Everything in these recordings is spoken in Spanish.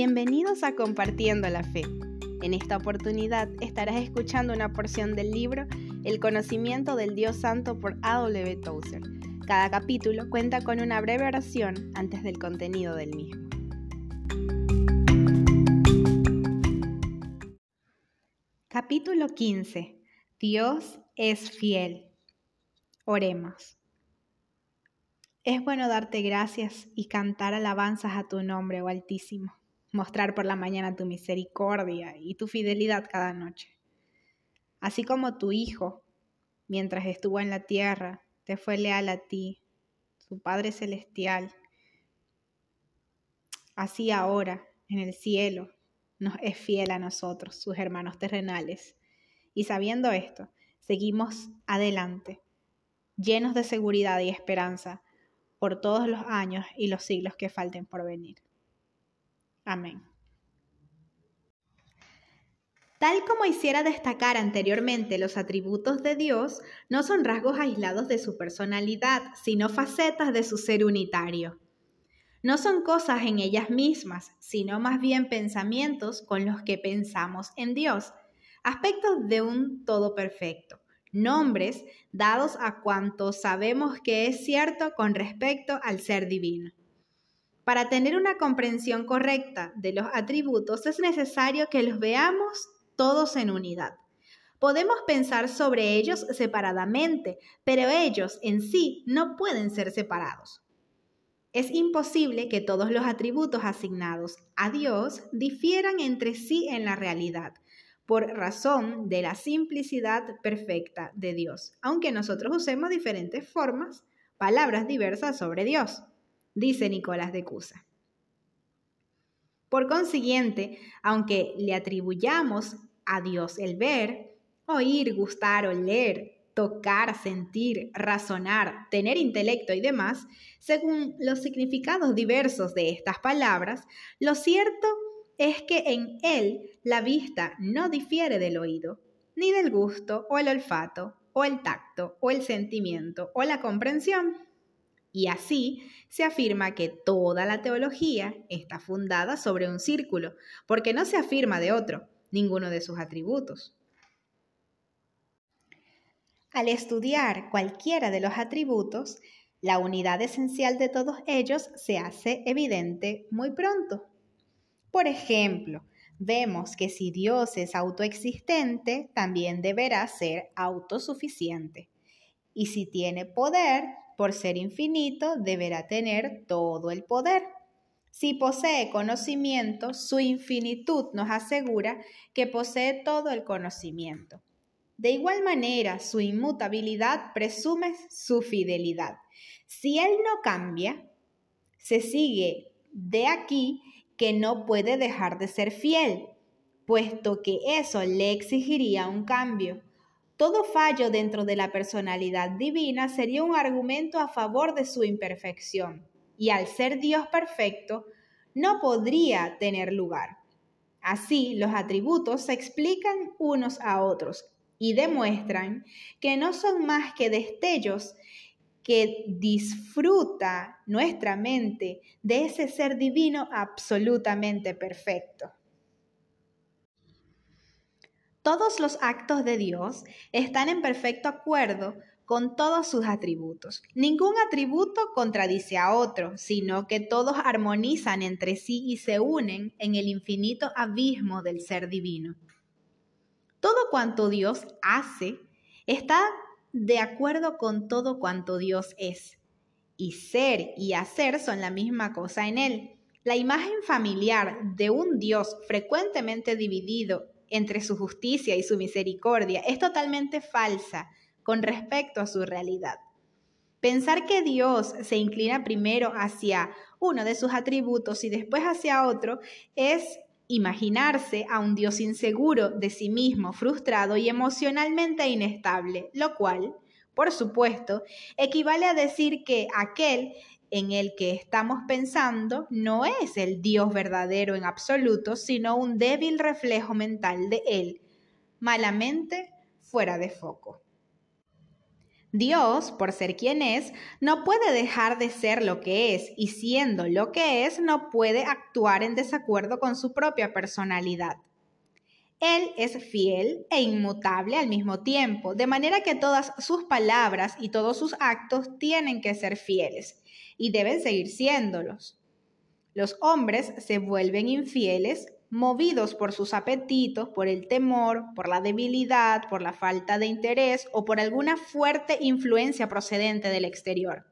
Bienvenidos a Compartiendo la Fe. En esta oportunidad estarás escuchando una porción del libro El conocimiento del Dios Santo por A.W. Tozer. Cada capítulo cuenta con una breve oración antes del contenido del mismo. Capítulo 15. Dios es fiel. Oremos. Es bueno darte gracias y cantar alabanzas a tu nombre, oh Altísimo mostrar por la mañana tu misericordia y tu fidelidad cada noche. Así como tu Hijo, mientras estuvo en la tierra, te fue leal a ti, su Padre Celestial, así ahora, en el cielo, nos es fiel a nosotros, sus hermanos terrenales. Y sabiendo esto, seguimos adelante, llenos de seguridad y esperanza por todos los años y los siglos que falten por venir. Amén. Tal como hiciera destacar anteriormente, los atributos de Dios no son rasgos aislados de su personalidad, sino facetas de su ser unitario. No son cosas en ellas mismas, sino más bien pensamientos con los que pensamos en Dios, aspectos de un todo perfecto, nombres dados a cuanto sabemos que es cierto con respecto al ser divino. Para tener una comprensión correcta de los atributos es necesario que los veamos todos en unidad. Podemos pensar sobre ellos separadamente, pero ellos en sí no pueden ser separados. Es imposible que todos los atributos asignados a Dios difieran entre sí en la realidad, por razón de la simplicidad perfecta de Dios, aunque nosotros usemos diferentes formas, palabras diversas sobre Dios dice Nicolás de Cusa. Por consiguiente, aunque le atribuyamos a Dios el ver, oír, gustar, oler, tocar, sentir, razonar, tener intelecto y demás, según los significados diversos de estas palabras, lo cierto es que en él la vista no difiere del oído, ni del gusto o el olfato, o el tacto, o el sentimiento, o la comprensión. Y así se afirma que toda la teología está fundada sobre un círculo, porque no se afirma de otro, ninguno de sus atributos. Al estudiar cualquiera de los atributos, la unidad esencial de todos ellos se hace evidente muy pronto. Por ejemplo, vemos que si Dios es autoexistente, también deberá ser autosuficiente. Y si tiene poder, por ser infinito, deberá tener todo el poder. Si posee conocimiento, su infinitud nos asegura que posee todo el conocimiento. De igual manera, su inmutabilidad presume su fidelidad. Si Él no cambia, se sigue de aquí que no puede dejar de ser fiel, puesto que eso le exigiría un cambio. Todo fallo dentro de la personalidad divina sería un argumento a favor de su imperfección, y al ser Dios perfecto, no podría tener lugar. Así, los atributos se explican unos a otros y demuestran que no son más que destellos que disfruta nuestra mente de ese ser divino absolutamente perfecto. Todos los actos de Dios están en perfecto acuerdo con todos sus atributos. Ningún atributo contradice a otro, sino que todos armonizan entre sí y se unen en el infinito abismo del ser divino. Todo cuanto Dios hace está de acuerdo con todo cuanto Dios es. Y ser y hacer son la misma cosa en Él. La imagen familiar de un Dios frecuentemente dividido entre su justicia y su misericordia es totalmente falsa con respecto a su realidad. Pensar que Dios se inclina primero hacia uno de sus atributos y después hacia otro es imaginarse a un Dios inseguro de sí mismo, frustrado y emocionalmente inestable, lo cual, por supuesto, equivale a decir que aquel en el que estamos pensando no es el Dios verdadero en absoluto, sino un débil reflejo mental de Él, malamente fuera de foco. Dios, por ser quien es, no puede dejar de ser lo que es y siendo lo que es, no puede actuar en desacuerdo con su propia personalidad. Él es fiel e inmutable al mismo tiempo, de manera que todas sus palabras y todos sus actos tienen que ser fieles y deben seguir siéndolos. Los hombres se vuelven infieles movidos por sus apetitos, por el temor, por la debilidad, por la falta de interés o por alguna fuerte influencia procedente del exterior.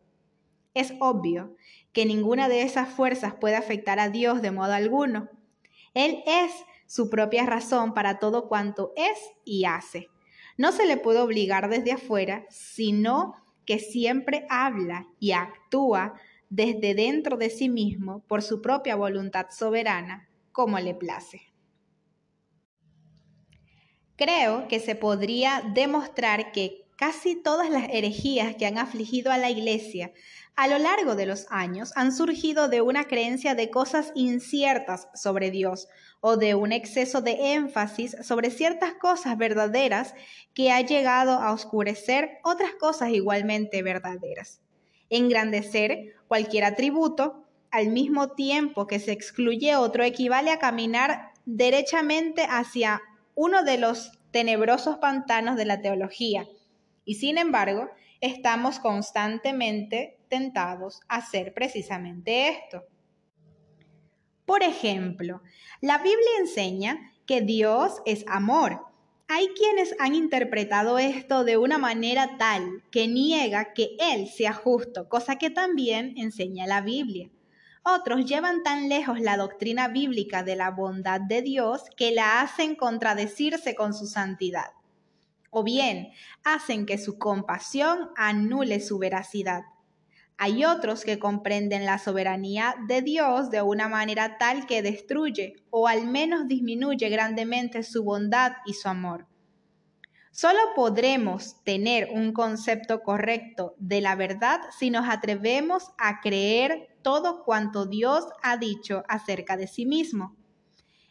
Es obvio que ninguna de esas fuerzas puede afectar a Dios de modo alguno. Él es su propia razón para todo cuanto es y hace. No se le puede obligar desde afuera, sino que siempre habla y actúa desde dentro de sí mismo por su propia voluntad soberana como le place. Creo que se podría demostrar que casi todas las herejías que han afligido a la Iglesia a lo largo de los años han surgido de una creencia de cosas inciertas sobre Dios o de un exceso de énfasis sobre ciertas cosas verdaderas que ha llegado a oscurecer otras cosas igualmente verdaderas. Engrandecer cualquier atributo al mismo tiempo que se excluye otro equivale a caminar derechamente hacia uno de los tenebrosos pantanos de la teología. Y sin embargo, estamos constantemente tentados a hacer precisamente esto. Por ejemplo, la Biblia enseña que Dios es amor. Hay quienes han interpretado esto de una manera tal que niega que Él sea justo, cosa que también enseña la Biblia. Otros llevan tan lejos la doctrina bíblica de la bondad de Dios que la hacen contradecirse con su santidad. O bien, hacen que su compasión anule su veracidad. Hay otros que comprenden la soberanía de Dios de una manera tal que destruye o al menos disminuye grandemente su bondad y su amor. Solo podremos tener un concepto correcto de la verdad si nos atrevemos a creer todo cuanto Dios ha dicho acerca de sí mismo.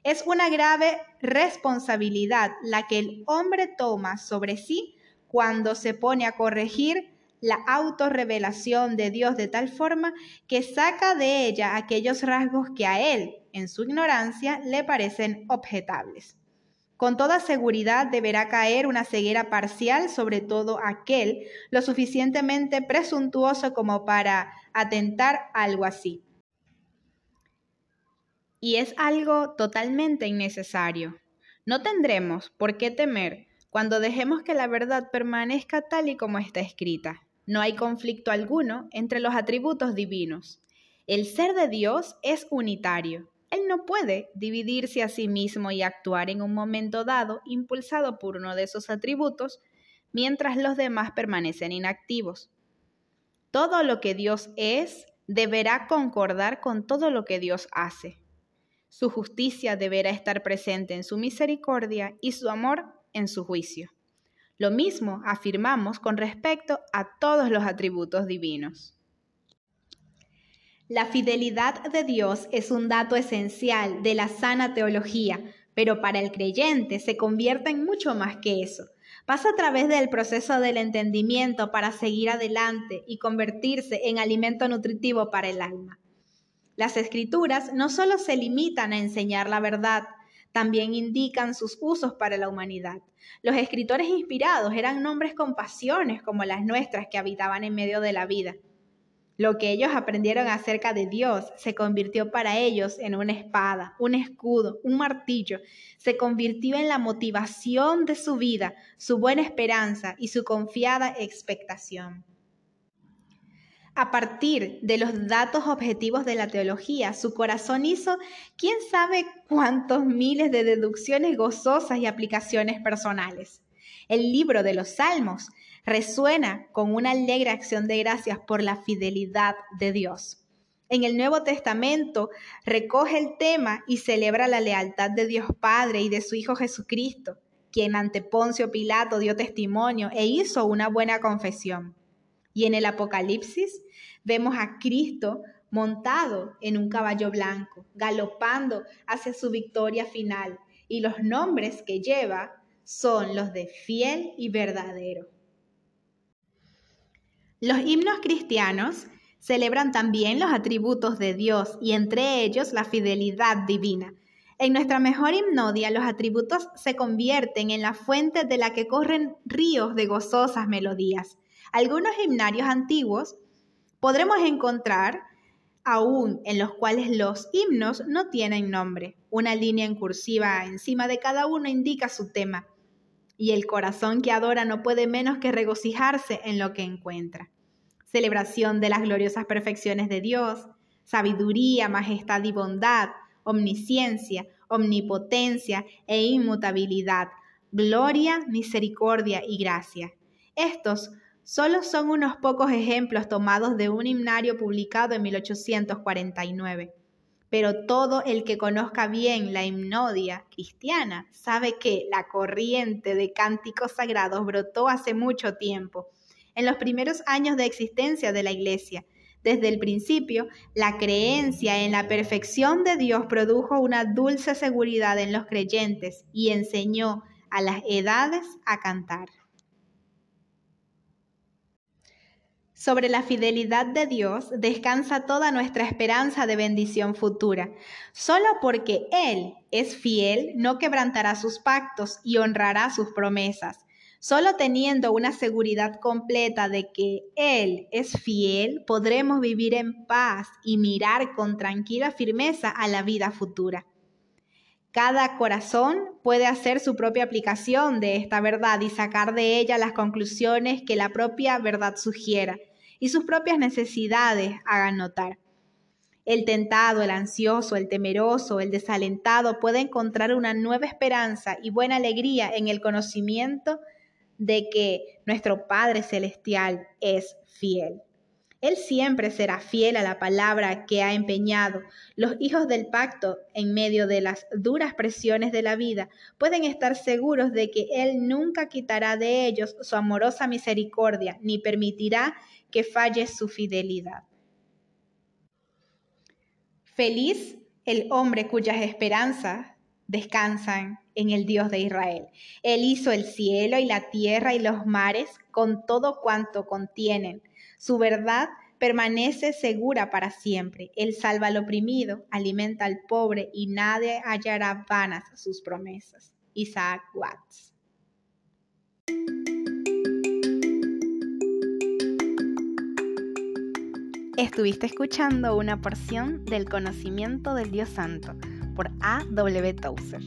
Es una grave responsabilidad la que el hombre toma sobre sí cuando se pone a corregir la autorrevelación de Dios de tal forma que saca de ella aquellos rasgos que a él, en su ignorancia, le parecen objetables. Con toda seguridad deberá caer una ceguera parcial sobre todo aquel lo suficientemente presuntuoso como para atentar algo así. Y es algo totalmente innecesario. No tendremos por qué temer cuando dejemos que la verdad permanezca tal y como está escrita. No hay conflicto alguno entre los atributos divinos. El ser de Dios es unitario él no puede dividirse a sí mismo y actuar en un momento dado impulsado por uno de esos atributos, mientras los demás permanecen inactivos. Todo lo que Dios es deberá concordar con todo lo que Dios hace. Su justicia deberá estar presente en su misericordia y su amor en su juicio. Lo mismo afirmamos con respecto a todos los atributos divinos. La fidelidad de Dios es un dato esencial de la sana teología, pero para el creyente se convierte en mucho más que eso. Pasa a través del proceso del entendimiento para seguir adelante y convertirse en alimento nutritivo para el alma. Las escrituras no solo se limitan a enseñar la verdad, también indican sus usos para la humanidad. Los escritores inspirados eran nombres con pasiones como las nuestras que habitaban en medio de la vida. Lo que ellos aprendieron acerca de Dios se convirtió para ellos en una espada, un escudo, un martillo. Se convirtió en la motivación de su vida, su buena esperanza y su confiada expectación. A partir de los datos objetivos de la teología, su corazón hizo quién sabe cuántos miles de deducciones gozosas y aplicaciones personales. El libro de los Salmos resuena con una alegre acción de gracias por la fidelidad de Dios. En el Nuevo Testamento recoge el tema y celebra la lealtad de Dios Padre y de su Hijo Jesucristo, quien ante Poncio Pilato dio testimonio e hizo una buena confesión. Y en el Apocalipsis vemos a Cristo montado en un caballo blanco, galopando hacia su victoria final, y los nombres que lleva son los de fiel y verdadero. Los himnos cristianos celebran también los atributos de Dios y entre ellos la fidelidad divina. En nuestra mejor himnodia los atributos se convierten en la fuente de la que corren ríos de gozosas melodías. Algunos himnarios antiguos podremos encontrar aún en los cuales los himnos no tienen nombre. Una línea en cursiva encima de cada uno indica su tema y el corazón que adora no puede menos que regocijarse en lo que encuentra. Celebración de las gloriosas perfecciones de Dios, sabiduría, majestad y bondad, omnisciencia, omnipotencia e inmutabilidad, gloria, misericordia y gracia. Estos solo son unos pocos ejemplos tomados de un himnario publicado en 1849 pero todo el que conozca bien la himnodia cristiana sabe que la corriente de cánticos sagrados brotó hace mucho tiempo, en los primeros años de existencia de la Iglesia. Desde el principio, la creencia en la perfección de Dios produjo una dulce seguridad en los creyentes y enseñó a las edades a cantar. Sobre la fidelidad de Dios descansa toda nuestra esperanza de bendición futura. Solo porque Él es fiel, no quebrantará sus pactos y honrará sus promesas. Solo teniendo una seguridad completa de que Él es fiel, podremos vivir en paz y mirar con tranquila firmeza a la vida futura. Cada corazón puede hacer su propia aplicación de esta verdad y sacar de ella las conclusiones que la propia verdad sugiera y sus propias necesidades hagan notar. El tentado, el ansioso, el temeroso, el desalentado puede encontrar una nueva esperanza y buena alegría en el conocimiento de que nuestro Padre Celestial es fiel. Él siempre será fiel a la palabra que ha empeñado. Los hijos del pacto, en medio de las duras presiones de la vida, pueden estar seguros de que Él nunca quitará de ellos su amorosa misericordia, ni permitirá que falle su fidelidad. Feliz el hombre cuyas esperanzas descansan en el Dios de Israel. Él hizo el cielo y la tierra y los mares con todo cuanto contienen. Su verdad permanece segura para siempre. Él salva al oprimido, alimenta al pobre y nadie hallará vanas sus promesas. Isaac Watts. Estuviste escuchando una porción del conocimiento del Dios Santo por A. W. Tozer.